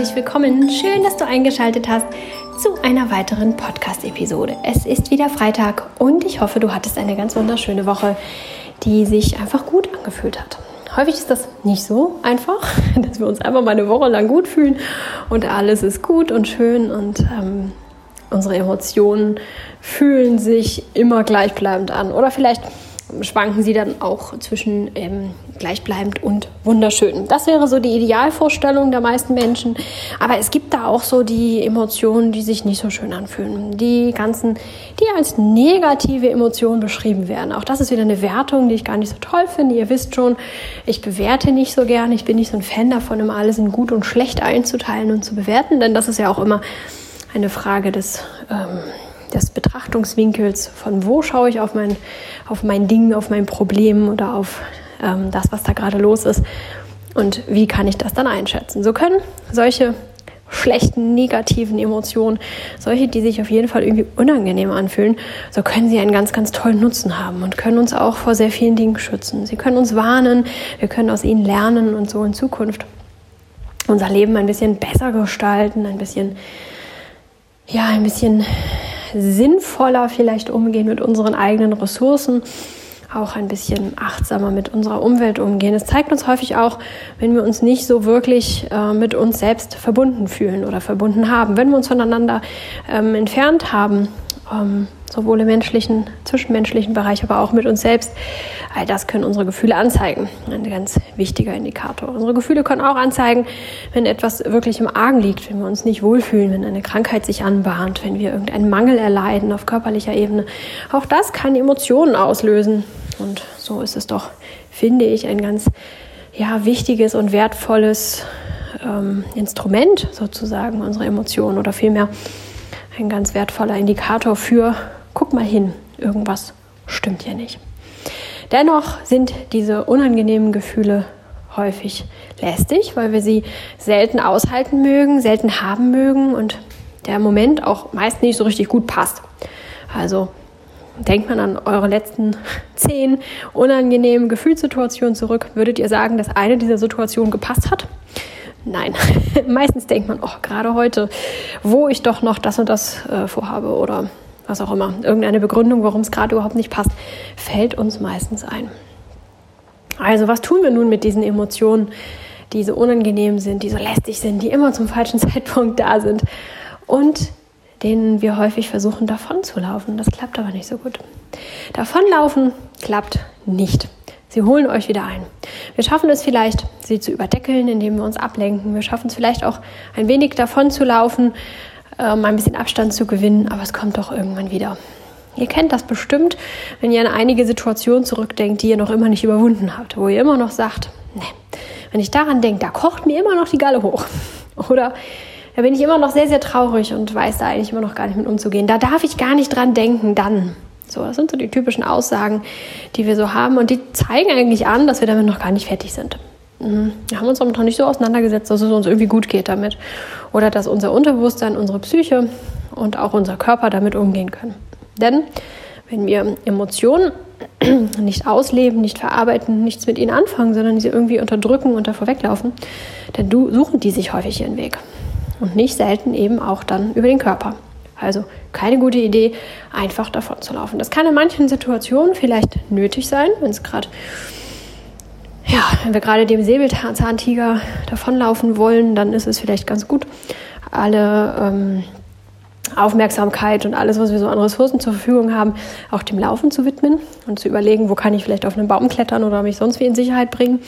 herzlich willkommen. Schön, dass du eingeschaltet hast zu einer weiteren Podcast-Episode. Es ist wieder Freitag und ich hoffe, du hattest eine ganz wunderschöne Woche, die sich einfach gut angefühlt hat. Häufig ist das nicht so einfach, dass wir uns einfach mal eine Woche lang gut fühlen und alles ist gut und schön und ähm, unsere Emotionen fühlen sich immer gleichbleibend an. Oder vielleicht schwanken sie dann auch zwischen ähm, gleichbleibend und wunderschön. Das wäre so die Idealvorstellung der meisten Menschen. Aber es gibt da auch so die Emotionen, die sich nicht so schön anfühlen. Die ganzen, die als negative Emotionen beschrieben werden. Auch das ist wieder eine Wertung, die ich gar nicht so toll finde. Ihr wisst schon, ich bewerte nicht so gern. Ich bin nicht so ein Fan davon, immer alles in gut und schlecht einzuteilen und zu bewerten. Denn das ist ja auch immer eine Frage des... Ähm, des Betrachtungswinkels, von wo schaue ich auf mein, auf mein Ding, auf mein Problem oder auf ähm, das, was da gerade los ist und wie kann ich das dann einschätzen. So können solche schlechten, negativen Emotionen, solche, die sich auf jeden Fall irgendwie unangenehm anfühlen, so können sie einen ganz, ganz tollen Nutzen haben und können uns auch vor sehr vielen Dingen schützen. Sie können uns warnen, wir können aus ihnen lernen und so in Zukunft unser Leben ein bisschen besser gestalten, ein bisschen, ja, ein bisschen sinnvoller vielleicht umgehen mit unseren eigenen Ressourcen, auch ein bisschen achtsamer mit unserer Umwelt umgehen. Es zeigt uns häufig auch, wenn wir uns nicht so wirklich äh, mit uns selbst verbunden fühlen oder verbunden haben, wenn wir uns voneinander ähm, entfernt haben. Ähm, sowohl im menschlichen, zwischenmenschlichen Bereich, aber auch mit uns selbst. All das können unsere Gefühle anzeigen. Ein ganz wichtiger Indikator. Unsere Gefühle können auch anzeigen, wenn etwas wirklich im Argen liegt, wenn wir uns nicht wohlfühlen, wenn eine Krankheit sich anbahnt, wenn wir irgendeinen Mangel erleiden auf körperlicher Ebene. Auch das kann Emotionen auslösen. Und so ist es doch, finde ich, ein ganz ja, wichtiges und wertvolles ähm, Instrument sozusagen, unsere Emotionen oder vielmehr ein ganz wertvoller Indikator für guck mal hin, irgendwas stimmt hier nicht. Dennoch sind diese unangenehmen Gefühle häufig lästig, weil wir sie selten aushalten mögen, selten haben mögen und der Moment auch meist nicht so richtig gut passt. Also denkt man an eure letzten zehn unangenehmen Gefühlssituationen zurück, würdet ihr sagen, dass eine dieser Situationen gepasst hat? Nein, meistens denkt man, oh, gerade heute, wo ich doch noch das und das äh, vorhabe oder was auch immer, irgendeine Begründung, warum es gerade überhaupt nicht passt, fällt uns meistens ein. Also was tun wir nun mit diesen Emotionen, die so unangenehm sind, die so lästig sind, die immer zum falschen Zeitpunkt da sind und denen wir häufig versuchen davon zu laufen. Das klappt aber nicht so gut. Davonlaufen klappt nicht. Sie holen euch wieder ein. Wir schaffen es vielleicht, sie zu überdeckeln, indem wir uns ablenken. Wir schaffen es vielleicht auch ein wenig davon zu laufen, ähm, ein bisschen Abstand zu gewinnen, aber es kommt doch irgendwann wieder. Ihr kennt das bestimmt, wenn ihr an einige Situationen zurückdenkt, die ihr noch immer nicht überwunden habt, wo ihr immer noch sagt, ne, wenn ich daran denke, da kocht mir immer noch die Galle hoch. Oder da bin ich immer noch sehr, sehr traurig und weiß da eigentlich immer noch gar nicht mit umzugehen. Da darf ich gar nicht dran denken, dann. So, das sind so die typischen Aussagen, die wir so haben und die zeigen eigentlich an, dass wir damit noch gar nicht fertig sind. Mhm. Wir haben uns damit noch nicht so auseinandergesetzt, dass es uns irgendwie gut geht damit. Oder dass unser Unterbewusstsein, unsere Psyche und auch unser Körper damit umgehen können. Denn wenn wir Emotionen nicht ausleben, nicht verarbeiten, nichts mit ihnen anfangen, sondern sie irgendwie unterdrücken und davor weglaufen, dann suchen die sich häufig ihren Weg. Und nicht selten eben auch dann über den Körper. Also keine gute Idee, einfach davon zu laufen. Das kann in manchen Situationen vielleicht nötig sein, wenn es gerade ja, wenn wir gerade dem Säbelzahntiger davonlaufen wollen, dann ist es vielleicht ganz gut, alle ähm, Aufmerksamkeit und alles, was wir so an Ressourcen zur Verfügung haben, auch dem Laufen zu widmen und zu überlegen, wo kann ich vielleicht auf einen Baum klettern oder mich sonst wie in Sicherheit bringen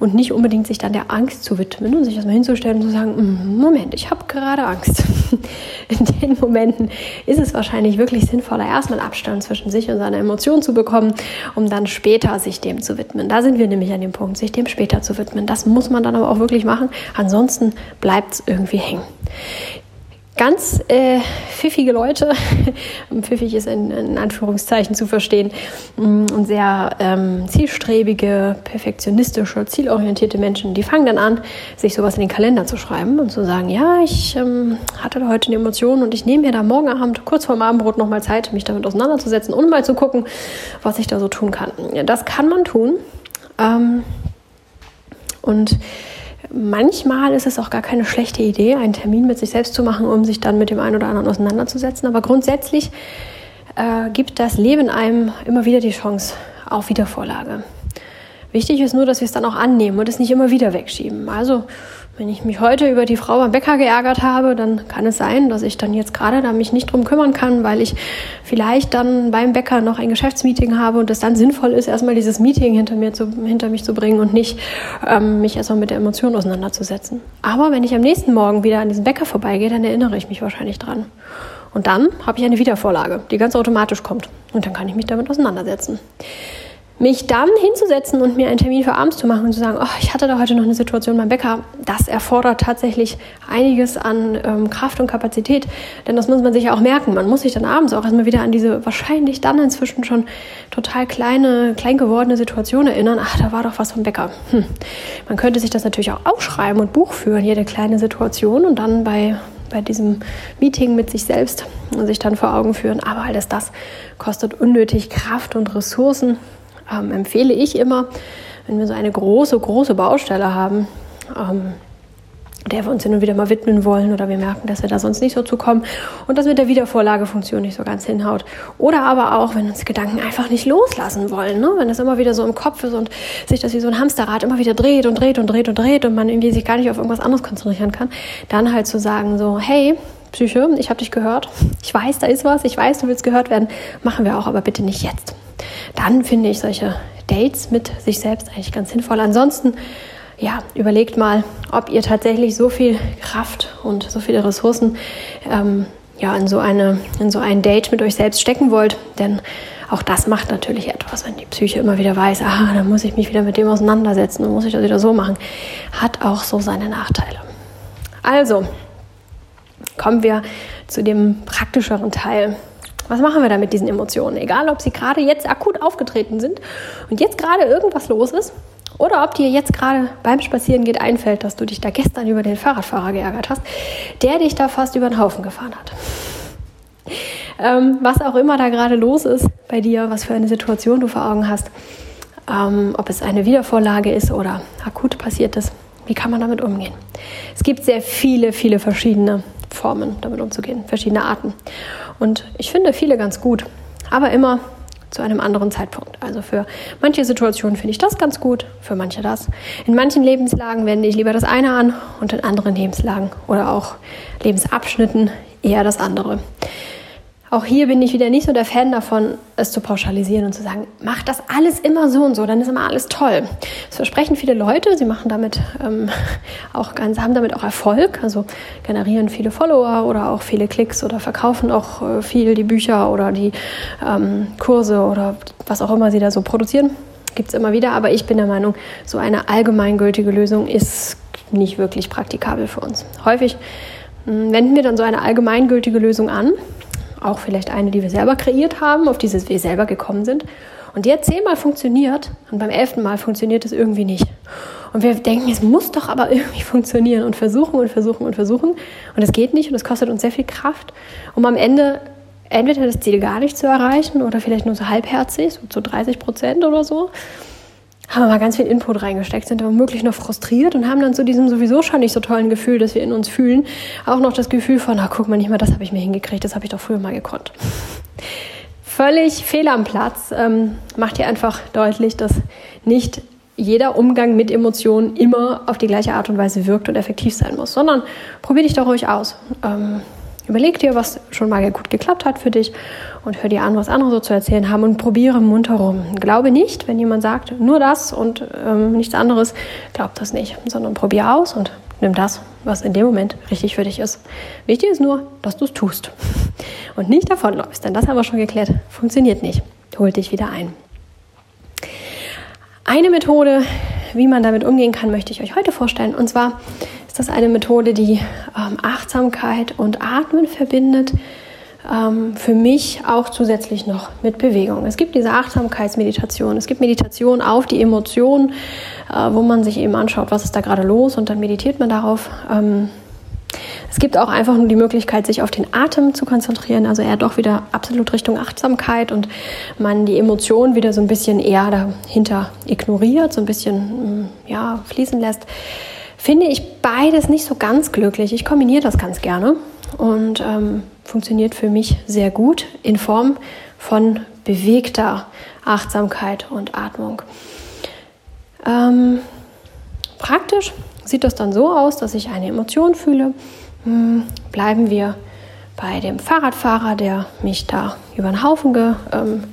und nicht unbedingt sich dann der Angst zu widmen und sich erstmal hinzustellen und zu sagen, mm, Moment, ich habe gerade Angst. In den Momenten ist es wahrscheinlich wirklich sinnvoller, erstmal Abstand zwischen sich und seiner Emotion zu bekommen, um dann später sich dem zu widmen. Da sind wir nämlich an dem Punkt, sich dem später zu widmen. Das muss man dann aber auch wirklich machen, ansonsten bleibt es irgendwie hängen ganz äh, pfiffige Leute, pfiffig ist in, in, Anführungszeichen zu verstehen, mm, und sehr ähm, zielstrebige, perfektionistische, zielorientierte Menschen, die fangen dann an, sich sowas in den Kalender zu schreiben und zu sagen, ja, ich ähm, hatte heute eine Emotion und ich nehme mir da morgen Abend kurz vorm Abendbrot nochmal Zeit, mich damit auseinanderzusetzen und mal zu gucken, was ich da so tun kann. Ja, das kann man tun. Ähm, und Manchmal ist es auch gar keine schlechte Idee, einen Termin mit sich selbst zu machen, um sich dann mit dem einen oder anderen auseinanderzusetzen. Aber grundsätzlich äh, gibt das Leben einem immer wieder die Chance auf Wiedervorlage. Wichtig ist nur, dass wir es dann auch annehmen und es nicht immer wieder wegschieben. Also, wenn ich mich heute über die Frau beim Bäcker geärgert habe, dann kann es sein, dass ich dann jetzt gerade da mich nicht drum kümmern kann, weil ich vielleicht dann beim Bäcker noch ein Geschäftsmeeting habe und es dann sinnvoll ist, erstmal dieses Meeting hinter, mir zu, hinter mich zu bringen und nicht ähm, mich erstmal mit der Emotion auseinanderzusetzen. Aber wenn ich am nächsten Morgen wieder an diesen Bäcker vorbeigehe, dann erinnere ich mich wahrscheinlich dran. Und dann habe ich eine Wiedervorlage, die ganz automatisch kommt. Und dann kann ich mich damit auseinandersetzen mich dann hinzusetzen und mir einen Termin für abends zu machen und zu sagen, oh, ich hatte da heute noch eine Situation beim Bäcker, das erfordert tatsächlich einiges an ähm, Kraft und Kapazität. Denn das muss man sich ja auch merken. Man muss sich dann abends auch erstmal wieder an diese wahrscheinlich dann inzwischen schon total kleine, klein gewordene Situation erinnern. Ach, da war doch was vom Bäcker. Hm. Man könnte sich das natürlich auch aufschreiben und Buch führen, jede kleine Situation und dann bei bei diesem Meeting mit sich selbst sich dann vor Augen führen. Aber alles das kostet unnötig Kraft und Ressourcen ähm, empfehle ich immer, wenn wir so eine große, große Baustelle haben, ähm, der wir uns hin und wieder mal widmen wollen oder wir merken, dass wir da sonst nicht so zukommen und das mit der Wiedervorlagefunktion nicht so ganz hinhaut. Oder aber auch, wenn uns Gedanken einfach nicht loslassen wollen, ne? wenn es immer wieder so im Kopf ist und sich das wie so ein Hamsterrad immer wieder dreht und dreht und dreht und dreht und man irgendwie sich gar nicht auf irgendwas anderes konzentrieren kann, dann halt zu sagen so, hey, Psyche, ich habe dich gehört, ich weiß, da ist was, ich weiß, du willst gehört werden, machen wir auch, aber bitte nicht jetzt dann finde ich solche Dates mit sich selbst eigentlich ganz sinnvoll. Ansonsten, ja, überlegt mal, ob ihr tatsächlich so viel Kraft und so viele Ressourcen ähm, ja, in, so eine, in so ein Date mit euch selbst stecken wollt. Denn auch das macht natürlich etwas, wenn die Psyche immer wieder weiß, ah, dann muss ich mich wieder mit dem auseinandersetzen und muss ich das wieder so machen. Hat auch so seine Nachteile. Also, kommen wir zu dem praktischeren Teil was machen wir da mit diesen Emotionen? Egal, ob sie gerade jetzt akut aufgetreten sind und jetzt gerade irgendwas los ist oder ob dir jetzt gerade beim Spazierengehen einfällt, dass du dich da gestern über den Fahrradfahrer geärgert hast, der dich da fast über den Haufen gefahren hat. Ähm, was auch immer da gerade los ist bei dir, was für eine Situation du vor Augen hast, ähm, ob es eine Wiedervorlage ist oder akut passiert ist, wie kann man damit umgehen? Es gibt sehr viele, viele verschiedene Formen, damit umzugehen, verschiedene Arten. Und ich finde viele ganz gut, aber immer zu einem anderen Zeitpunkt. Also für manche Situationen finde ich das ganz gut, für manche das. In manchen Lebenslagen wende ich lieber das eine an und in anderen Lebenslagen oder auch Lebensabschnitten eher das andere. Auch hier bin ich wieder nicht so der Fan davon, es zu pauschalisieren und zu sagen, mach das alles immer so und so, dann ist immer alles toll. Das versprechen viele Leute, sie machen damit ähm, auch ganz, haben damit auch Erfolg, also generieren viele Follower oder auch viele Klicks oder verkaufen auch äh, viel die Bücher oder die ähm, Kurse oder was auch immer sie da so produzieren. Gibt es immer wieder, aber ich bin der Meinung, so eine allgemeingültige Lösung ist nicht wirklich praktikabel für uns. Häufig hm, wenden wir dann so eine allgemeingültige Lösung an auch vielleicht eine, die wir selber kreiert haben, auf die wir selber gekommen sind. Und die hat zehnmal funktioniert und beim elften Mal funktioniert es irgendwie nicht. Und wir denken, es muss doch aber irgendwie funktionieren und versuchen und versuchen und versuchen. Und es geht nicht und es kostet uns sehr viel Kraft, um am Ende entweder das Ziel gar nicht zu erreichen oder vielleicht nur so halbherzig, so zu 30 Prozent oder so haben wir mal ganz viel Input reingesteckt, sind womöglich noch frustriert und haben dann zu diesem sowieso schon nicht so tollen Gefühl, das wir in uns fühlen, auch noch das Gefühl von, na guck mal, nicht mal das habe ich mir hingekriegt, das habe ich doch früher mal gekonnt. Völlig fehl am Platz, ähm, macht hier einfach deutlich, dass nicht jeder Umgang mit Emotionen immer auf die gleiche Art und Weise wirkt und effektiv sein muss, sondern probier dich doch ruhig aus. Ähm, Überleg dir, was schon mal gut geklappt hat für dich und hör dir an, was andere so zu erzählen haben und probiere munter rum. Glaube nicht, wenn jemand sagt, nur das und ähm, nichts anderes, glaub das nicht, sondern probier aus und nimm das, was in dem Moment richtig für dich ist. Wichtig ist nur, dass du es tust und nicht davonläufst, denn das haben wir schon geklärt, funktioniert nicht. Holt dich wieder ein. Eine Methode, wie man damit umgehen kann, möchte ich euch heute vorstellen. Und zwar ist das eine Methode, die ähm, Achtsamkeit und Atmen verbindet. Ähm, für mich auch zusätzlich noch mit Bewegung. Es gibt diese Achtsamkeitsmeditation. Es gibt Meditation auf die Emotionen, äh, wo man sich eben anschaut, was ist da gerade los und dann meditiert man darauf. Ähm, es gibt auch einfach nur die Möglichkeit, sich auf den Atem zu konzentrieren, also eher doch wieder absolut Richtung Achtsamkeit und man die Emotionen wieder so ein bisschen eher dahinter ignoriert, so ein bisschen mm, ja, fließen lässt. finde ich beides nicht so ganz glücklich. Ich kombiniere das ganz gerne und ähm, funktioniert für mich sehr gut in Form von bewegter Achtsamkeit und Atmung. Ähm, praktisch sieht das dann so aus, dass ich eine Emotion fühle. Hm, bleiben wir bei dem Fahrradfahrer, der mich da über den Haufen ge, ähm,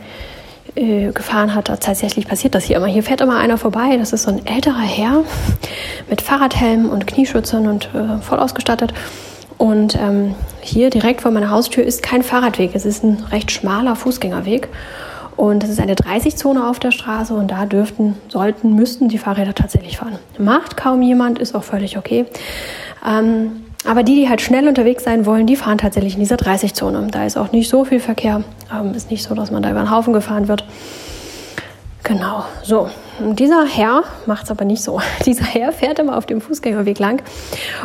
äh, gefahren hat. Tatsächlich passiert das hier immer. Hier fährt immer einer vorbei. Das ist so ein älterer Herr mit Fahrradhelm und Knieschützern und äh, voll ausgestattet. Und ähm, hier direkt vor meiner Haustür ist kein Fahrradweg. Es ist ein recht schmaler Fußgängerweg. Und es ist eine 30-Zone auf der Straße und da dürften, sollten, müssten die Fahrräder tatsächlich fahren. Macht kaum jemand, ist auch völlig okay. Ähm, aber die, die halt schnell unterwegs sein wollen, die fahren tatsächlich in dieser 30-Zone. Da ist auch nicht so viel Verkehr. Ähm, ist nicht so, dass man da über den Haufen gefahren wird. Genau, so. Und dieser Herr macht es aber nicht so. Dieser Herr fährt immer auf dem Fußgängerweg lang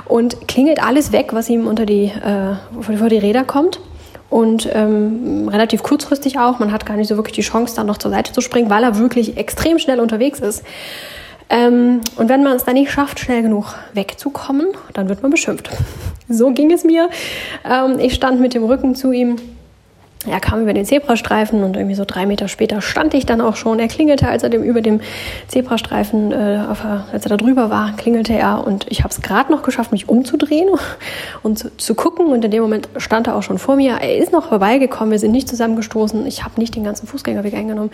und klingelt alles weg, was ihm unter die, äh, vor die Räder kommt. Und ähm, relativ kurzfristig auch. Man hat gar nicht so wirklich die Chance, dann noch zur Seite zu springen, weil er wirklich extrem schnell unterwegs ist. Ähm, und wenn man es dann nicht schafft, schnell genug wegzukommen, dann wird man beschimpft. So ging es mir. Ähm, ich stand mit dem Rücken zu ihm. Er kam über den Zebrastreifen und irgendwie so drei Meter später stand ich dann auch schon. Er klingelte, als er dem über dem Zebrastreifen, äh, auf, als er da drüber war, klingelte er und ich habe es gerade noch geschafft, mich umzudrehen und zu, zu, gucken. Und in dem Moment stand er auch schon vor mir. Er ist noch vorbeigekommen, wir sind nicht zusammengestoßen. Ich habe nicht den ganzen Fußgängerweg eingenommen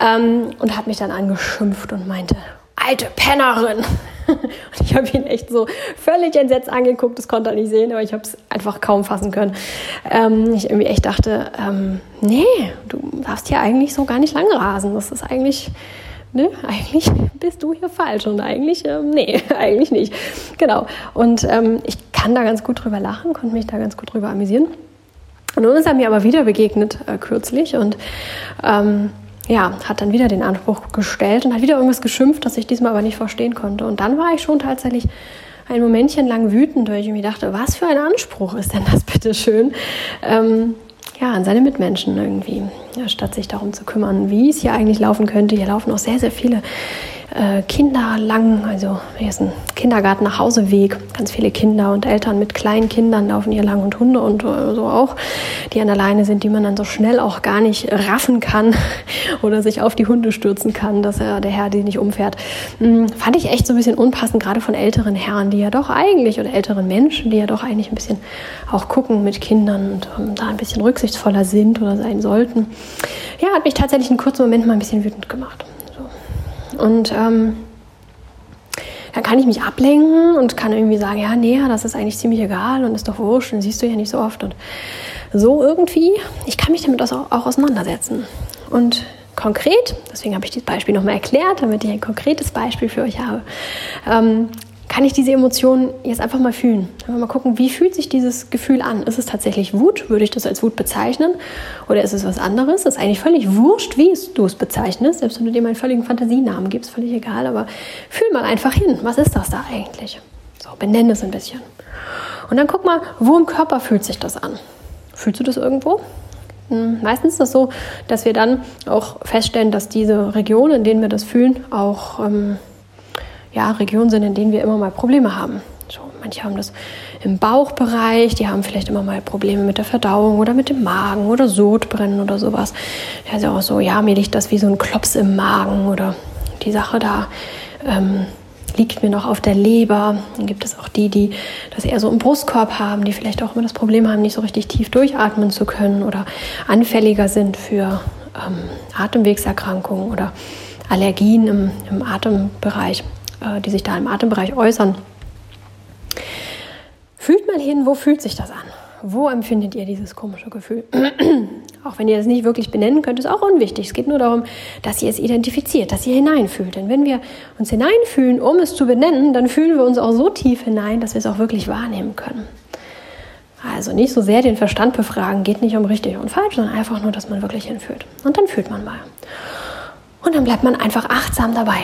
ähm, und hat mich dann angeschimpft und meinte, alte Pennerin. Und ich habe ihn echt so völlig entsetzt angeguckt, das konnte er nicht sehen, aber ich habe es einfach kaum fassen können. Ähm, ich irgendwie echt dachte, ähm, nee, du darfst hier eigentlich so gar nicht lang rasen. Das ist eigentlich, ne, eigentlich bist du hier falsch und eigentlich, ähm, nee, eigentlich nicht. Genau. Und ähm, ich kann da ganz gut drüber lachen, konnte mich da ganz gut drüber amüsieren. Und nun ist er mir aber wieder begegnet äh, kürzlich und ähm, ja, hat dann wieder den Anspruch gestellt und hat wieder irgendwas geschimpft, das ich diesmal aber nicht verstehen konnte. Und dann war ich schon tatsächlich ein Momentchen lang wütend, weil ich mir dachte, was für ein Anspruch ist denn das bitte schön? Ähm, ja, an seine Mitmenschen irgendwie, ja, statt sich darum zu kümmern, wie es hier eigentlich laufen könnte. Hier laufen auch sehr, sehr viele äh, Kinder lang, also hier ist ein Kindergarten nach Hauseweg, ganz viele Kinder und Eltern mit kleinen Kindern laufen hier lang und Hunde und äh, so auch, die an der Leine sind, die man dann so schnell auch gar nicht raffen kann oder sich auf die Hunde stürzen kann, dass er der Herr die nicht umfährt. Hm, fand ich echt so ein bisschen unpassend, gerade von älteren Herren, die ja doch eigentlich oder älteren Menschen, die ja doch eigentlich ein bisschen auch gucken mit Kindern und um, da ein bisschen rücksichtsvoller sind oder sein sollten. Ja, hat mich tatsächlich einen kurzen Moment mal ein bisschen wütend gemacht. Und ähm, dann kann ich mich ablenken und kann irgendwie sagen, ja, nee, das ist eigentlich ziemlich egal und ist doch wurscht und siehst du ja nicht so oft. Und so irgendwie, ich kann mich damit auch, auch auseinandersetzen. Und konkret, deswegen habe ich dieses Beispiel nochmal erklärt, damit ich ein konkretes Beispiel für euch habe. Ähm, kann ich diese Emotionen jetzt einfach mal fühlen. Mal gucken, wie fühlt sich dieses Gefühl an? Ist es tatsächlich Wut? Würde ich das als Wut bezeichnen? Oder ist es was anderes? Das ist eigentlich völlig wurscht, wie du es bezeichnest. Selbst wenn du dem einen völligen Fantasienamen gibst, völlig egal. Aber fühl mal einfach hin. Was ist das da eigentlich? So, benenne es ein bisschen. Und dann guck mal, wo im Körper fühlt sich das an? Fühlst du das irgendwo? Hm, meistens ist das so, dass wir dann auch feststellen, dass diese Regionen, in denen wir das fühlen, auch ähm, ja, Regionen sind, in denen wir immer mal Probleme haben. So, manche haben das im Bauchbereich, die haben vielleicht immer mal Probleme mit der Verdauung oder mit dem Magen oder Sodbrennen oder sowas. Ja, ist auch so, ja, mir liegt das wie so ein Klops im Magen oder die Sache da ähm, liegt mir noch auf der Leber. Dann gibt es auch die, die das eher so im Brustkorb haben, die vielleicht auch immer das Problem haben, nicht so richtig tief durchatmen zu können oder anfälliger sind für ähm, Atemwegserkrankungen oder Allergien im, im Atembereich. Äh, die sich da im Atembereich äußern. Fühlt mal hin, wo fühlt sich das an? Wo empfindet ihr dieses komische Gefühl? auch wenn ihr das nicht wirklich benennen könnt, ist auch unwichtig. Es geht nur darum, dass ihr es identifiziert, dass ihr hineinfühlt. Denn wenn wir uns hineinfühlen, um es zu benennen, dann fühlen wir uns auch so tief hinein, dass wir es auch wirklich wahrnehmen können. Also nicht so sehr den Verstand befragen, geht nicht um richtig und falsch, sondern einfach nur, dass man wirklich hinfühlt. Und dann fühlt man mal. Und dann bleibt man einfach achtsam dabei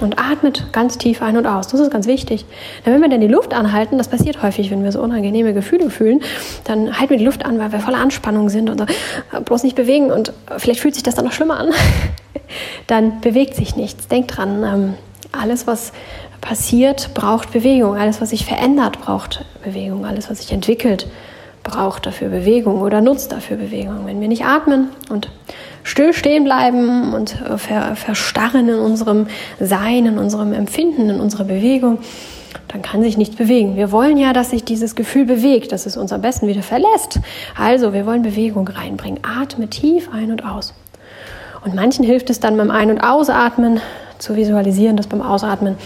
und atmet ganz tief ein und aus. Das ist ganz wichtig. Denn wenn wir dann die Luft anhalten, das passiert häufig, wenn wir so unangenehme Gefühle fühlen, dann halten wir die Luft an, weil wir voller Anspannung sind und so, bloß nicht bewegen und vielleicht fühlt sich das dann noch schlimmer an. dann bewegt sich nichts. Denkt dran, ähm, alles, was passiert, braucht Bewegung. Alles, was sich verändert, braucht Bewegung. Alles, was sich entwickelt, braucht dafür Bewegung oder nutzt dafür Bewegung. Wenn wir nicht atmen und still stehen bleiben und äh, verstarren in unserem Sein, in unserem Empfinden, in unserer Bewegung, dann kann sich nichts bewegen. Wir wollen ja, dass sich dieses Gefühl bewegt, dass es uns am besten wieder verlässt. Also, wir wollen Bewegung reinbringen. Atme tief ein und aus. Und manchen hilft es dann beim Ein- und Ausatmen zu visualisieren, dass beim Ausatmen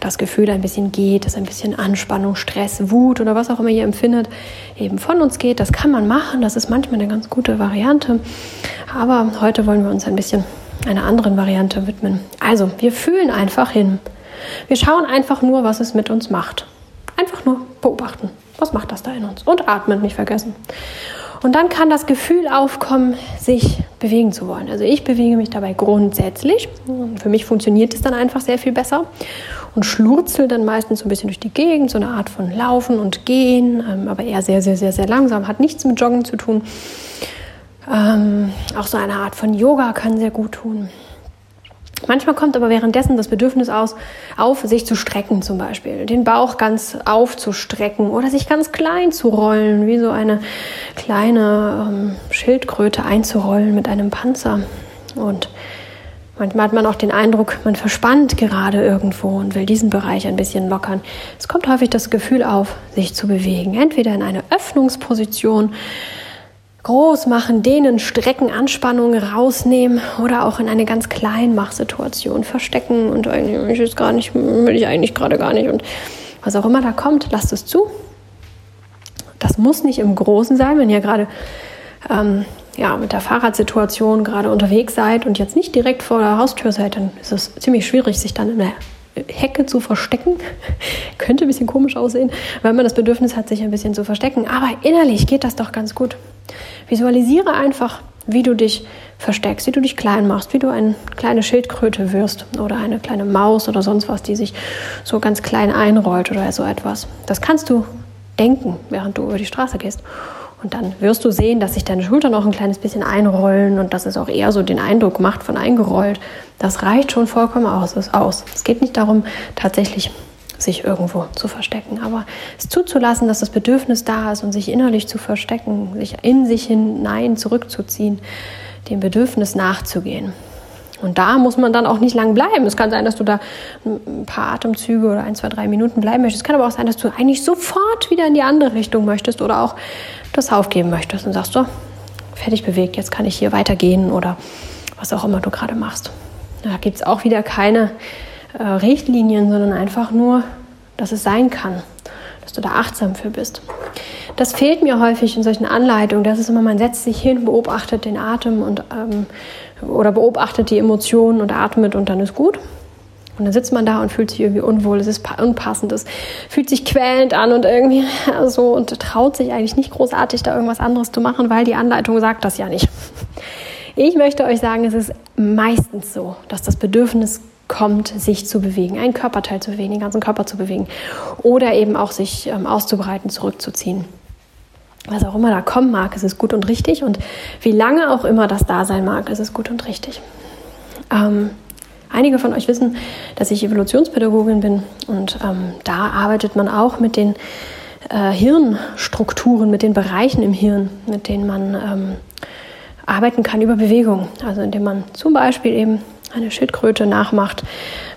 das Gefühl ein bisschen geht, dass ein bisschen Anspannung, Stress, Wut oder was auch immer ihr empfindet, eben von uns geht. Das kann man machen, das ist manchmal eine ganz gute Variante. Aber heute wollen wir uns ein bisschen einer anderen Variante widmen. Also, wir fühlen einfach hin. Wir schauen einfach nur, was es mit uns macht. Einfach nur beobachten. Was macht das da in uns? Und atmen, nicht vergessen. Und dann kann das Gefühl aufkommen, sich bewegen zu wollen. Also ich bewege mich dabei grundsätzlich. Für mich funktioniert es dann einfach sehr viel besser und schlurzel dann meistens so ein bisschen durch die Gegend, so eine Art von Laufen und Gehen, ähm, aber eher sehr, sehr, sehr, sehr langsam, hat nichts mit Joggen zu tun. Ähm, auch so eine Art von Yoga kann sehr gut tun. Manchmal kommt aber währenddessen das Bedürfnis aus, auf, sich zu strecken zum Beispiel, den Bauch ganz aufzustrecken oder sich ganz klein zu rollen, wie so eine kleine ähm, Schildkröte einzurollen mit einem Panzer. Und manchmal hat man auch den Eindruck, man verspannt gerade irgendwo und will diesen Bereich ein bisschen lockern. Es kommt häufig das Gefühl auf, sich zu bewegen, entweder in eine Öffnungsposition, groß machen, dehnen, strecken, Anspannung rausnehmen oder auch in eine ganz Kleinmachsituation verstecken und eigentlich ist gar nicht, will ich eigentlich gerade gar nicht und was auch immer da kommt, lasst es zu. Das muss nicht im Großen sein, wenn ihr gerade ähm, ja, mit der Fahrradsituation gerade unterwegs seid und jetzt nicht direkt vor der Haustür seid, dann ist es ziemlich schwierig, sich dann in der Hecke zu verstecken. Könnte ein bisschen komisch aussehen, weil man das Bedürfnis hat, sich ein bisschen zu verstecken. Aber innerlich geht das doch ganz gut. Visualisiere einfach, wie du dich versteckst, wie du dich klein machst, wie du eine kleine Schildkröte wirst oder eine kleine Maus oder sonst was, die sich so ganz klein einrollt oder so etwas. Das kannst du denken, während du über die Straße gehst. Und dann wirst du sehen, dass sich deine Schultern auch ein kleines bisschen einrollen und dass es auch eher so den Eindruck macht von eingerollt. Das reicht schon vollkommen aus. Es geht nicht darum, tatsächlich sich irgendwo zu verstecken. Aber es zuzulassen, dass das Bedürfnis da ist und sich innerlich zu verstecken, sich in sich hinein zurückzuziehen, dem Bedürfnis nachzugehen. Und da muss man dann auch nicht lang bleiben. Es kann sein, dass du da ein paar Atemzüge oder ein, zwei, drei Minuten bleiben möchtest. Es kann aber auch sein, dass du eigentlich sofort wieder in die andere Richtung möchtest oder auch das aufgeben möchtest und sagst so, fertig bewegt, jetzt kann ich hier weitergehen oder was auch immer du gerade machst. Da gibt es auch wieder keine äh, Richtlinien, sondern einfach nur, dass es sein kann, dass du da achtsam für bist. Das fehlt mir häufig in solchen Anleitungen. Das ist immer, man setzt sich hin, beobachtet den Atem und, ähm, oder beobachtet die Emotionen und atmet und dann ist gut. Und dann sitzt man da und fühlt sich irgendwie unwohl, es ist unpassend, es fühlt sich quälend an und irgendwie so und traut sich eigentlich nicht großartig da irgendwas anderes zu machen, weil die Anleitung sagt das ja nicht. Ich möchte euch sagen, es ist meistens so, dass das Bedürfnis kommt, sich zu bewegen, einen Körperteil zu bewegen, den ganzen Körper zu bewegen oder eben auch sich ähm, auszubreiten, zurückzuziehen. Was auch immer da kommen mag, es ist gut und richtig und wie lange auch immer das da sein mag, es ist gut und richtig. Ähm, einige von euch wissen, dass ich Evolutionspädagogin bin und ähm, da arbeitet man auch mit den äh, Hirnstrukturen, mit den Bereichen im Hirn, mit denen man ähm, arbeiten kann über Bewegung. Also indem man zum Beispiel eben eine Schildkröte nachmacht,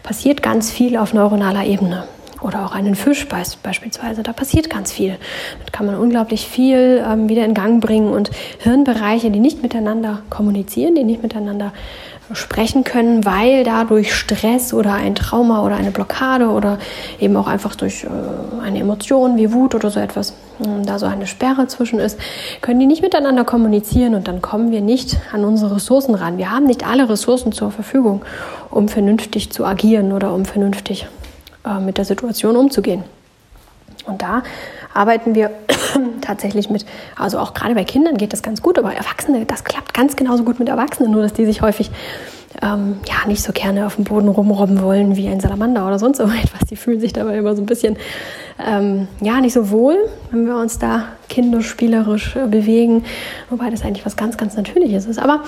passiert ganz viel auf neuronaler Ebene. Oder auch einen Fisch beispielsweise, da passiert ganz viel. Damit kann man unglaublich viel ähm, wieder in Gang bringen und Hirnbereiche, die nicht miteinander kommunizieren, die nicht miteinander sprechen können, weil dadurch Stress oder ein Trauma oder eine Blockade oder eben auch einfach durch äh, eine Emotion wie Wut oder so etwas äh, da so eine Sperre zwischen ist, können die nicht miteinander kommunizieren und dann kommen wir nicht an unsere Ressourcen ran. Wir haben nicht alle Ressourcen zur Verfügung, um vernünftig zu agieren oder um vernünftig äh, mit der Situation umzugehen. Und da arbeiten wir tatsächlich mit, also auch gerade bei Kindern geht das ganz gut, aber Erwachsene, das klappt ganz genauso gut mit Erwachsenen, nur dass die sich häufig ähm, ja nicht so gerne auf dem Boden rumrobben wollen wie ein Salamander oder sonst so etwas. Die fühlen sich dabei immer so ein bisschen ähm, ja nicht so wohl, wenn wir uns da kinderspielerisch äh, bewegen, wobei das eigentlich was ganz, ganz Natürliches ist. Aber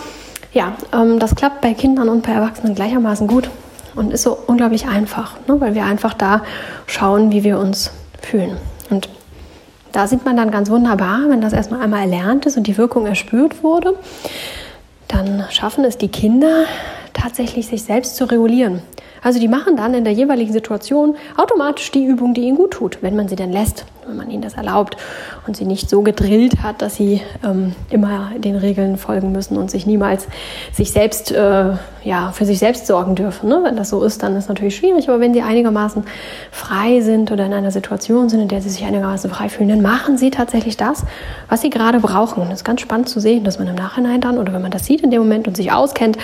ja, ähm, das klappt bei Kindern und bei Erwachsenen gleichermaßen gut. Und ist so unglaublich einfach, ne? weil wir einfach da schauen, wie wir uns fühlen. Und da sieht man dann ganz wunderbar, wenn das erstmal einmal erlernt ist und die Wirkung erspürt wurde, dann schaffen es die Kinder tatsächlich, sich selbst zu regulieren. Also die machen dann in der jeweiligen Situation automatisch die Übung, die ihnen gut tut, wenn man sie denn lässt, wenn man ihnen das erlaubt und sie nicht so gedrillt hat, dass sie ähm, immer den Regeln folgen müssen und sich niemals sich selbst, äh, ja, für sich selbst sorgen dürfen. Ne? Wenn das so ist, dann ist es natürlich schwierig, aber wenn sie einigermaßen frei sind oder in einer Situation sind, in der sie sich einigermaßen frei fühlen, dann machen sie tatsächlich das, was sie gerade brauchen. Das ist ganz spannend zu sehen, dass man im Nachhinein dann oder wenn man das sieht in dem Moment und sich auskennt,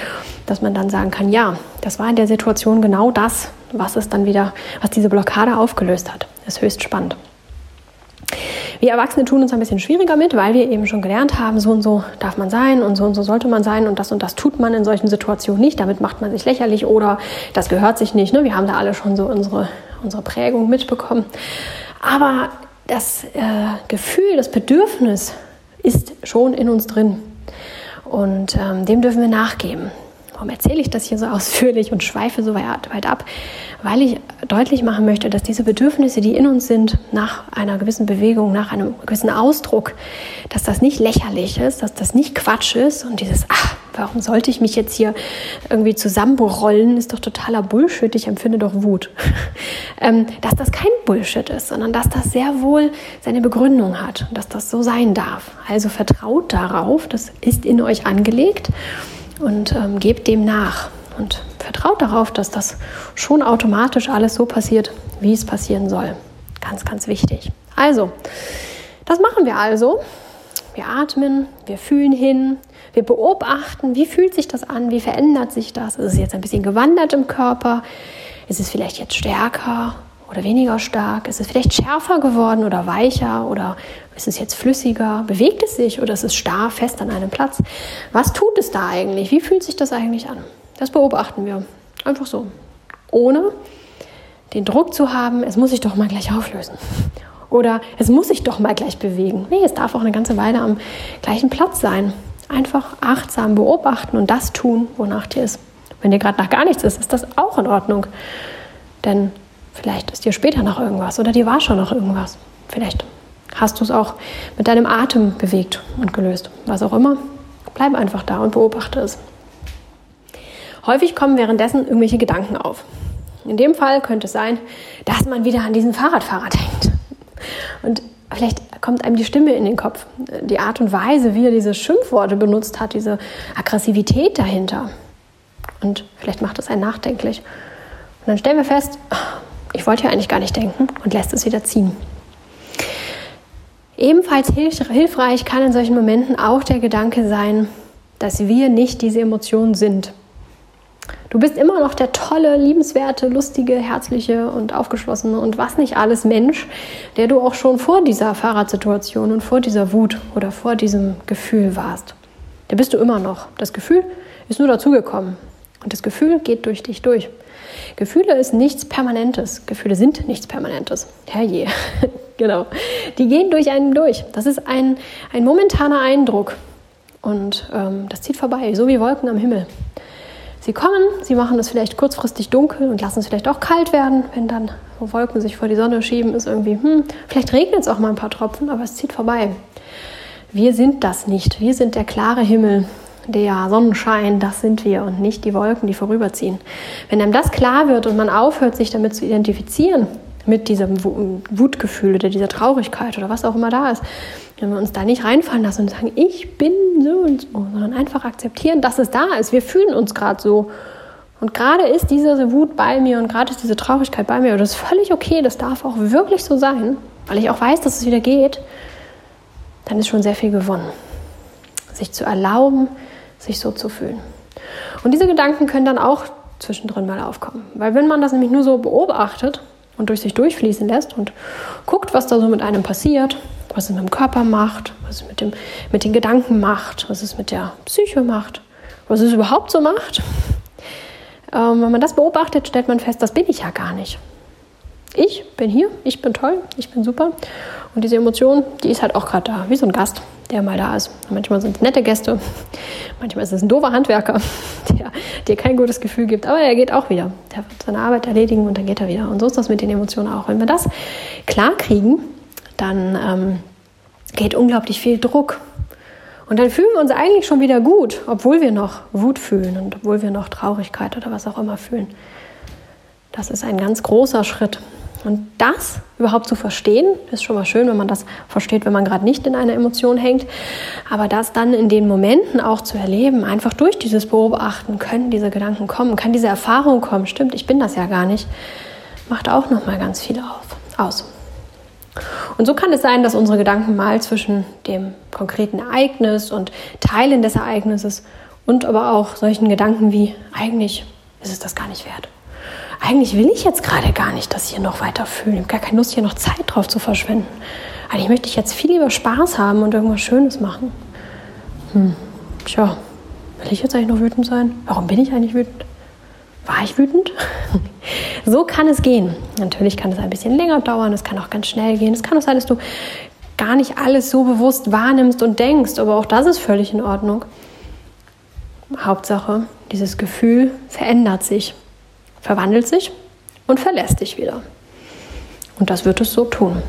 dass man dann sagen kann, ja, das war in der Situation genau das, was es dann wieder, was diese Blockade aufgelöst hat. Das ist höchst spannend. Wir Erwachsene tun uns ein bisschen schwieriger mit, weil wir eben schon gelernt haben, so und so darf man sein und so und so sollte man sein und das und das tut man in solchen Situationen nicht. Damit macht man sich lächerlich oder das gehört sich nicht. Ne? Wir haben da alle schon so unsere, unsere Prägung mitbekommen. Aber das äh, Gefühl, das Bedürfnis ist schon in uns drin. Und ähm, dem dürfen wir nachgeben. Warum erzähle ich das hier so ausführlich und schweife so weit, ab? Weil ich deutlich machen möchte, dass diese Bedürfnisse, die in uns sind, nach einer gewissen Bewegung, nach einem gewissen Ausdruck, dass das nicht lächerlich ist, dass das nicht Quatsch ist und dieses, ach, warum sollte ich mich jetzt hier irgendwie zusammenrollen, ist doch totaler Bullshit, ich empfinde doch Wut. ähm, dass das kein Bullshit ist, sondern dass das sehr wohl seine Begründung hat und dass das so sein darf. Also vertraut darauf, das ist in euch angelegt und ähm, gebt dem nach und vertraut darauf, dass das schon automatisch alles so passiert, wie es passieren soll. Ganz, ganz wichtig. Also, das machen wir also. Wir atmen, wir fühlen hin, wir beobachten, wie fühlt sich das an, wie verändert sich das. Ist es jetzt ein bisschen gewandert im Körper? Ist es vielleicht jetzt stärker oder weniger stark? Ist es vielleicht schärfer geworden oder weicher oder ist es jetzt flüssiger? Bewegt es sich oder ist es starr fest an einem Platz? Was tut es da eigentlich? Wie fühlt sich das eigentlich an? Das beobachten wir. Einfach so. Ohne den Druck zu haben, es muss sich doch mal gleich auflösen. Oder es muss sich doch mal gleich bewegen. Nee, es darf auch eine ganze Weile am gleichen Platz sein. Einfach achtsam beobachten und das tun, wonach dir ist. Wenn dir gerade nach gar nichts ist, ist das auch in Ordnung. Denn Vielleicht ist dir später noch irgendwas oder dir war schon noch irgendwas. Vielleicht hast du es auch mit deinem Atem bewegt und gelöst. Was auch immer, bleib einfach da und beobachte es. Häufig kommen währenddessen irgendwelche Gedanken auf. In dem Fall könnte es sein, dass man wieder an diesen Fahrradfahrer denkt. Und vielleicht kommt einem die Stimme in den Kopf. Die Art und Weise, wie er diese Schimpfworte benutzt hat, diese Aggressivität dahinter. Und vielleicht macht es einen nachdenklich. Und dann stellen wir fest, ich wollte ja eigentlich gar nicht denken und lässt es wieder ziehen. Ebenfalls hilfreich kann in solchen Momenten auch der Gedanke sein, dass wir nicht diese Emotionen sind. Du bist immer noch der tolle, liebenswerte, lustige, herzliche und aufgeschlossene und was nicht alles Mensch, der du auch schon vor dieser Fahrradsituation und vor dieser Wut oder vor diesem Gefühl warst. Der bist du immer noch. Das Gefühl ist nur dazugekommen und das Gefühl geht durch dich durch. Gefühle ist nichts Permanentes. Gefühle sind nichts Permanentes. Herrje, genau. Die gehen durch einen durch. Das ist ein, ein momentaner Eindruck. Und ähm, das zieht vorbei, so wie Wolken am Himmel. Sie kommen, sie machen es vielleicht kurzfristig dunkel und lassen es vielleicht auch kalt werden, wenn dann so Wolken sich vor die Sonne schieben, ist irgendwie, hm, vielleicht regnet es auch mal ein paar Tropfen, aber es zieht vorbei. Wir sind das nicht. Wir sind der klare Himmel, der Sonnenschein, das sind wir und nicht die Wolken, die vorüberziehen. Wenn einem das klar wird und man aufhört, sich damit zu identifizieren, mit diesem Wutgefühl oder dieser Traurigkeit oder was auch immer da ist, wenn wir uns da nicht reinfallen lassen und sagen, ich bin so und so, sondern einfach akzeptieren, dass es da ist. Wir fühlen uns gerade so. Und gerade ist diese Wut bei mir und gerade ist diese Traurigkeit bei mir und das ist völlig okay, das darf auch wirklich so sein, weil ich auch weiß, dass es wieder geht, dann ist schon sehr viel gewonnen. Sich zu erlauben, sich so zu fühlen. Und diese Gedanken können dann auch zwischendrin mal aufkommen. Weil wenn man das nämlich nur so beobachtet und durch sich durchfließen lässt und guckt, was da so mit einem passiert, was es mit dem Körper macht, was es mit, dem, mit den Gedanken macht, was es mit der Psyche macht, was es überhaupt so macht, ähm, wenn man das beobachtet, stellt man fest, das bin ich ja gar nicht. Ich bin hier, ich bin toll, ich bin super. Und diese Emotion, die ist halt auch gerade da, wie so ein Gast der mal da ist. Manchmal sind es nette Gäste, manchmal ist es ein doofer Handwerker, der dir kein gutes Gefühl gibt, aber er geht auch wieder. Der wird seine Arbeit erledigen und dann geht er wieder. Und so ist das mit den Emotionen auch. Wenn wir das klar kriegen, dann ähm, geht unglaublich viel Druck. Und dann fühlen wir uns eigentlich schon wieder gut, obwohl wir noch Wut fühlen und obwohl wir noch Traurigkeit oder was auch immer fühlen. Das ist ein ganz großer Schritt. Und das überhaupt zu verstehen, ist schon mal schön, wenn man das versteht, wenn man gerade nicht in einer Emotion hängt. Aber das dann in den Momenten auch zu erleben, einfach durch dieses Beobachten, können diese Gedanken kommen, kann diese Erfahrung kommen. Stimmt, ich bin das ja gar nicht. Macht auch noch mal ganz viel auf, aus. Und so kann es sein, dass unsere Gedanken mal zwischen dem konkreten Ereignis und Teilen des Ereignisses und aber auch solchen Gedanken wie eigentlich ist es das gar nicht wert eigentlich will ich jetzt gerade gar nicht das hier noch weiter fühlen. Ich habe gar keine Lust, hier noch Zeit drauf zu verschwenden. Eigentlich möchte ich jetzt viel lieber Spaß haben und irgendwas Schönes machen. Hm, tja, will ich jetzt eigentlich noch wütend sein? Warum bin ich eigentlich wütend? War ich wütend? so kann es gehen. Natürlich kann es ein bisschen länger dauern, es kann auch ganz schnell gehen. Es kann auch sein, dass du gar nicht alles so bewusst wahrnimmst und denkst, aber auch das ist völlig in Ordnung. Hauptsache, dieses Gefühl verändert sich verwandelt sich und verlässt dich wieder. Und das wird es so tun.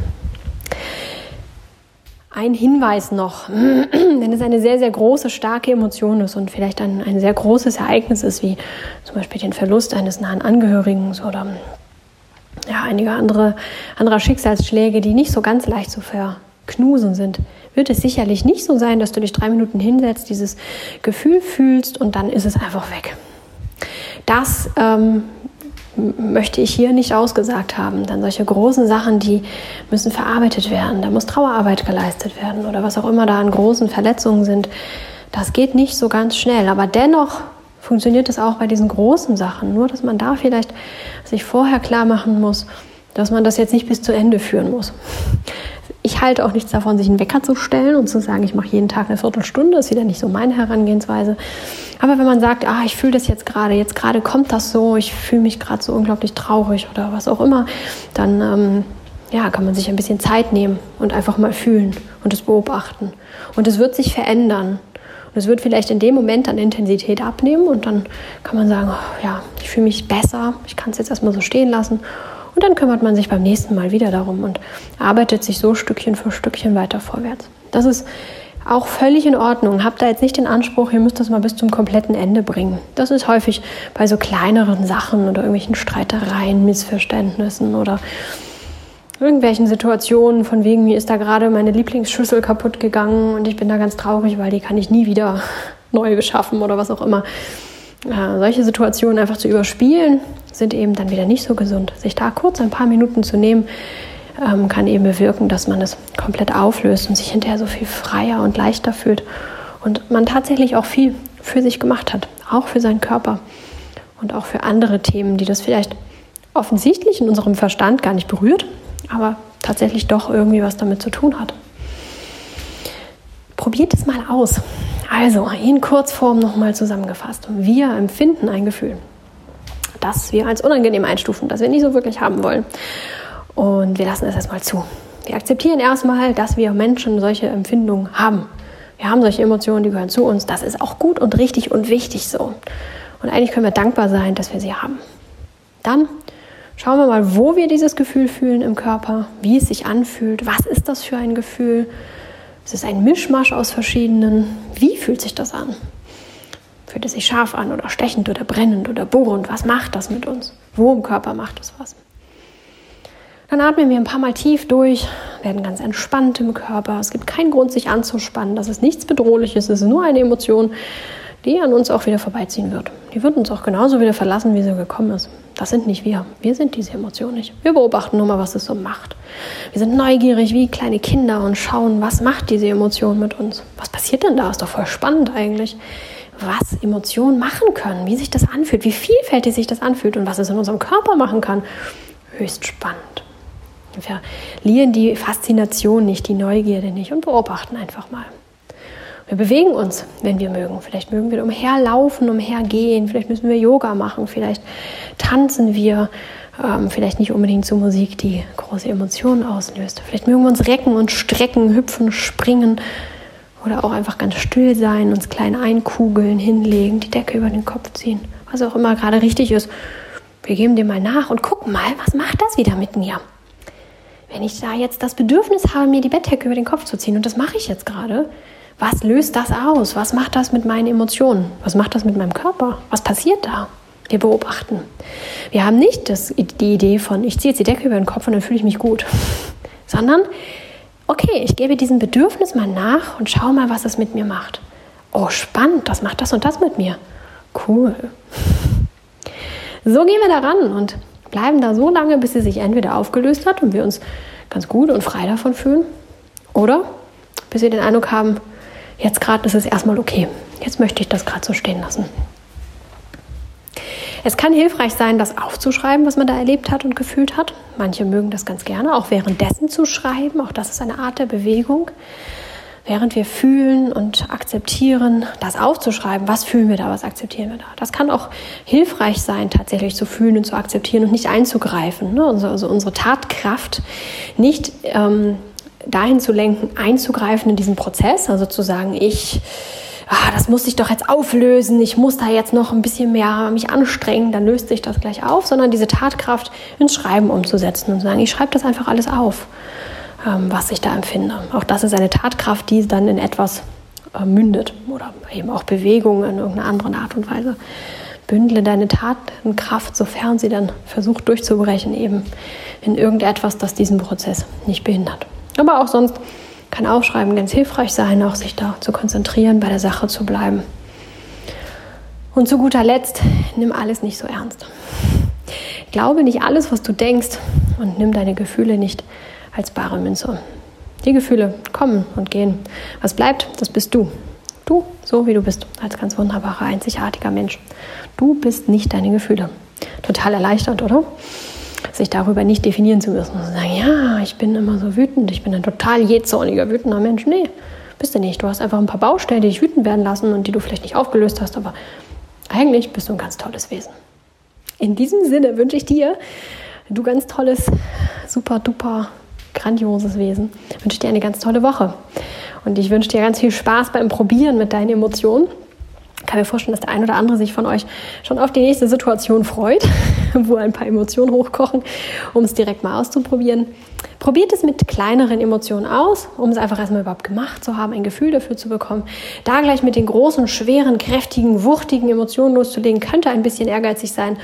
Ein Hinweis noch, wenn es eine sehr, sehr große, starke Emotion ist und vielleicht ein, ein sehr großes Ereignis ist, wie zum Beispiel den Verlust eines nahen Angehörigen oder ja, einige andere anderer Schicksalsschläge, die nicht so ganz leicht zu verknusen sind, wird es sicherlich nicht so sein, dass du dich drei Minuten hinsetzt, dieses Gefühl fühlst und dann ist es einfach weg. Das ähm, möchte ich hier nicht ausgesagt haben. Dann solche großen Sachen, die müssen verarbeitet werden. Da muss Trauerarbeit geleistet werden oder was auch immer da an großen Verletzungen sind. Das geht nicht so ganz schnell. Aber dennoch funktioniert es auch bei diesen großen Sachen. Nur, dass man da vielleicht sich vorher klar machen muss, dass man das jetzt nicht bis zu Ende führen muss. Ich halte auch nichts davon, sich einen Wecker zu stellen und zu sagen, ich mache jeden Tag eine Viertelstunde. Das ist wieder nicht so meine Herangehensweise. Aber wenn man sagt, ah, ich fühle das jetzt gerade, jetzt gerade kommt das so, ich fühle mich gerade so unglaublich traurig oder was auch immer, dann ähm, ja, kann man sich ein bisschen Zeit nehmen und einfach mal fühlen und es beobachten. Und es wird sich verändern. Und es wird vielleicht in dem Moment an Intensität abnehmen und dann kann man sagen, oh, ja, ich fühle mich besser, ich kann es jetzt erstmal so stehen lassen und dann kümmert man sich beim nächsten Mal wieder darum und arbeitet sich so Stückchen für Stückchen weiter vorwärts. Das ist auch völlig in Ordnung. Habt da jetzt nicht den Anspruch, ihr müsst das mal bis zum kompletten Ende bringen. Das ist häufig bei so kleineren Sachen oder irgendwelchen Streitereien, Missverständnissen oder irgendwelchen Situationen, von wegen mir ist da gerade meine Lieblingsschüssel kaputt gegangen und ich bin da ganz traurig, weil die kann ich nie wieder neu beschaffen oder was auch immer. Ja, solche Situationen einfach zu überspielen, sind eben dann wieder nicht so gesund. Sich da kurz ein paar Minuten zu nehmen, ähm, kann eben bewirken, dass man es komplett auflöst und sich hinterher so viel freier und leichter fühlt. Und man tatsächlich auch viel für sich gemacht hat, auch für seinen Körper und auch für andere Themen, die das vielleicht offensichtlich in unserem Verstand gar nicht berührt, aber tatsächlich doch irgendwie was damit zu tun hat. Probiert es mal aus. Also, in Kurzform nochmal zusammengefasst. Wir empfinden ein Gefühl das wir als unangenehm einstufen, das wir nicht so wirklich haben wollen. Und wir lassen es erstmal zu. Wir akzeptieren erstmal, dass wir Menschen solche Empfindungen haben. Wir haben solche Emotionen, die gehören zu uns. Das ist auch gut und richtig und wichtig so. Und eigentlich können wir dankbar sein, dass wir sie haben. Dann schauen wir mal, wo wir dieses Gefühl fühlen im Körper, wie es sich anfühlt, was ist das für ein Gefühl. Es ist ein Mischmasch aus verschiedenen. Wie fühlt sich das an? Fühlt es sich scharf an oder stechend oder brennend oder bohrend? Was macht das mit uns? Wo im Körper macht es was? Dann atmen wir ein paar Mal tief durch, werden ganz entspannt im Körper. Es gibt keinen Grund, sich anzuspannen. Das ist nichts Bedrohliches. Es ist nur eine Emotion, die an uns auch wieder vorbeiziehen wird. Die wird uns auch genauso wieder verlassen, wie sie gekommen ist. Das sind nicht wir. Wir sind diese Emotion nicht. Wir beobachten nur mal, was es so macht. Wir sind neugierig wie kleine Kinder und schauen, was macht diese Emotion mit uns? Was passiert denn da? Ist doch voll spannend eigentlich was Emotionen machen können, wie sich das anfühlt, wie vielfältig sich das anfühlt und was es in unserem Körper machen kann. Höchst spannend. Wir verlieren die Faszination nicht, die Neugierde nicht und beobachten einfach mal. Wir bewegen uns, wenn wir mögen. Vielleicht mögen wir umherlaufen, umhergehen. Vielleicht müssen wir Yoga machen. Vielleicht tanzen wir. Ähm, vielleicht nicht unbedingt zur Musik, die große Emotionen auslöst. Vielleicht mögen wir uns recken und strecken, hüpfen, springen Oder auch einfach ganz still sein, uns klein einkugeln, hinlegen, die Decke über den Kopf ziehen. Was auch immer gerade richtig ist. Wir geben dem mal nach und gucken mal, was macht das wieder mit mir? Wenn ich da jetzt das Bedürfnis habe, mir die Bettdecke über den Kopf zu ziehen, und das mache ich jetzt gerade, was löst das aus? Was macht das mit meinen Emotionen? Was macht das mit meinem Körper? Was passiert da? Wir beobachten. Wir haben nicht das, die Idee von, ich ziehe jetzt die Decke über den Kopf und dann fühle ich mich gut, sondern, okay, ich gebe diesem Bedürfnis mal nach und schaue mal, was es mit mir macht. Oh, spannend, das macht das und das mit mir. Cool. So gehen wir daran und bleiben da so lange, bis sie sich entweder aufgelöst hat und wir uns ganz gut und frei davon fühlen, oder bis wir den Eindruck haben, jetzt gerade ist es erstmal okay. Jetzt möchte ich das gerade so stehen lassen. Es kann hilfreich sein, das aufzuschreiben, was man da erlebt hat und gefühlt hat. Manche mögen das ganz gerne, auch währenddessen zu schreiben. Auch das ist eine Art der Bewegung. Während wir fühlen und akzeptieren, das aufzuschreiben, was fühlen wir da, was akzeptieren wir da. Das kann auch hilfreich sein, tatsächlich zu fühlen und zu akzeptieren und nicht einzugreifen. Ne? Also, also unsere Tatkraft nicht ähm, dahin zu lenken, einzugreifen in diesen Prozess, also zu sagen, ich ah, das muss sich doch jetzt auflösen, ich muss da jetzt noch ein bisschen mehr mich anstrengen, dann löst sich das gleich auf, sondern diese Tatkraft ins Schreiben umzusetzen und zu sagen, ich schreibe das einfach alles auf, ähm, was ich da empfinde. Auch das ist eine Tatkraft, die dann in etwas äh, mündet oder eben auch Bewegung in irgendeiner anderen Art und Weise. Bündle deine Tatenkraft, sofern sie dann versucht durchzubrechen, eben in irgendetwas, das diesen Prozess nicht behindert. Aber auch sonst kann Aufschreiben ganz hilfreich sein, auch sich da zu konzentrieren, bei der Sache zu bleiben. Und zu guter Letzt, nimm alles nicht so ernst. Glaube nicht alles, was du denkst und nimm deine Gefühle nicht als bare Münze. Die Gefühle kommen und gehen. Was bleibt, das bist du. Du, so wie du bist, als ganz wunderbarer, einzigartiger Mensch. Du bist nicht deine Gefühle. Total erleichtert, oder? Sich darüber nicht definieren zu müssen. Und zu sagen, ja, ich bin immer so wütend, ich bin ein total jähzorniger, wütender Mensch. Nee, bist du nicht. Du hast einfach ein paar Baustellen, die dich wütend werden lassen und die du vielleicht nicht aufgelöst hast, aber eigentlich bist du ein ganz tolles Wesen. In diesem Sinne wünsche ich dir, du ganz tolles, super duper, grandioses Wesen, wünsche ich dir eine ganz tolle Woche. Und ich wünsche dir ganz viel Spaß beim Probieren mit deinen Emotionen kann mir vorstellen, dass der ein oder andere sich von euch schon auf die nächste Situation freut, wo ein paar Emotionen hochkochen, um es direkt mal auszuprobieren. Probiert es mit kleineren Emotionen aus, um es einfach erstmal überhaupt gemacht zu haben, ein Gefühl dafür zu bekommen. Da gleich mit den großen, schweren, kräftigen, wuchtigen Emotionen loszulegen, könnte ein bisschen ehrgeizig sein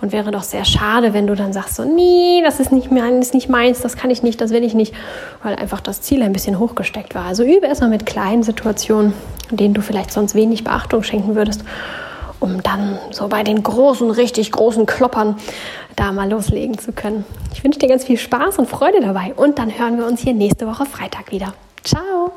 und wäre doch sehr schade, wenn du dann sagst so, nee, das ist nicht meins, ist nicht meins, das kann ich nicht, das will ich nicht, weil einfach das Ziel ein bisschen hochgesteckt war. Also übe erstmal mit kleinen Situationen, denen du vielleicht sonst wenig Beachtung schenken würdest, um dann so bei den großen, richtig großen Kloppern da mal loslegen zu können. Ich wünsche dir ganz viel Spaß und Freude dabei und dann hören wir uns hier nächste Woche Freitag wieder. Ciao!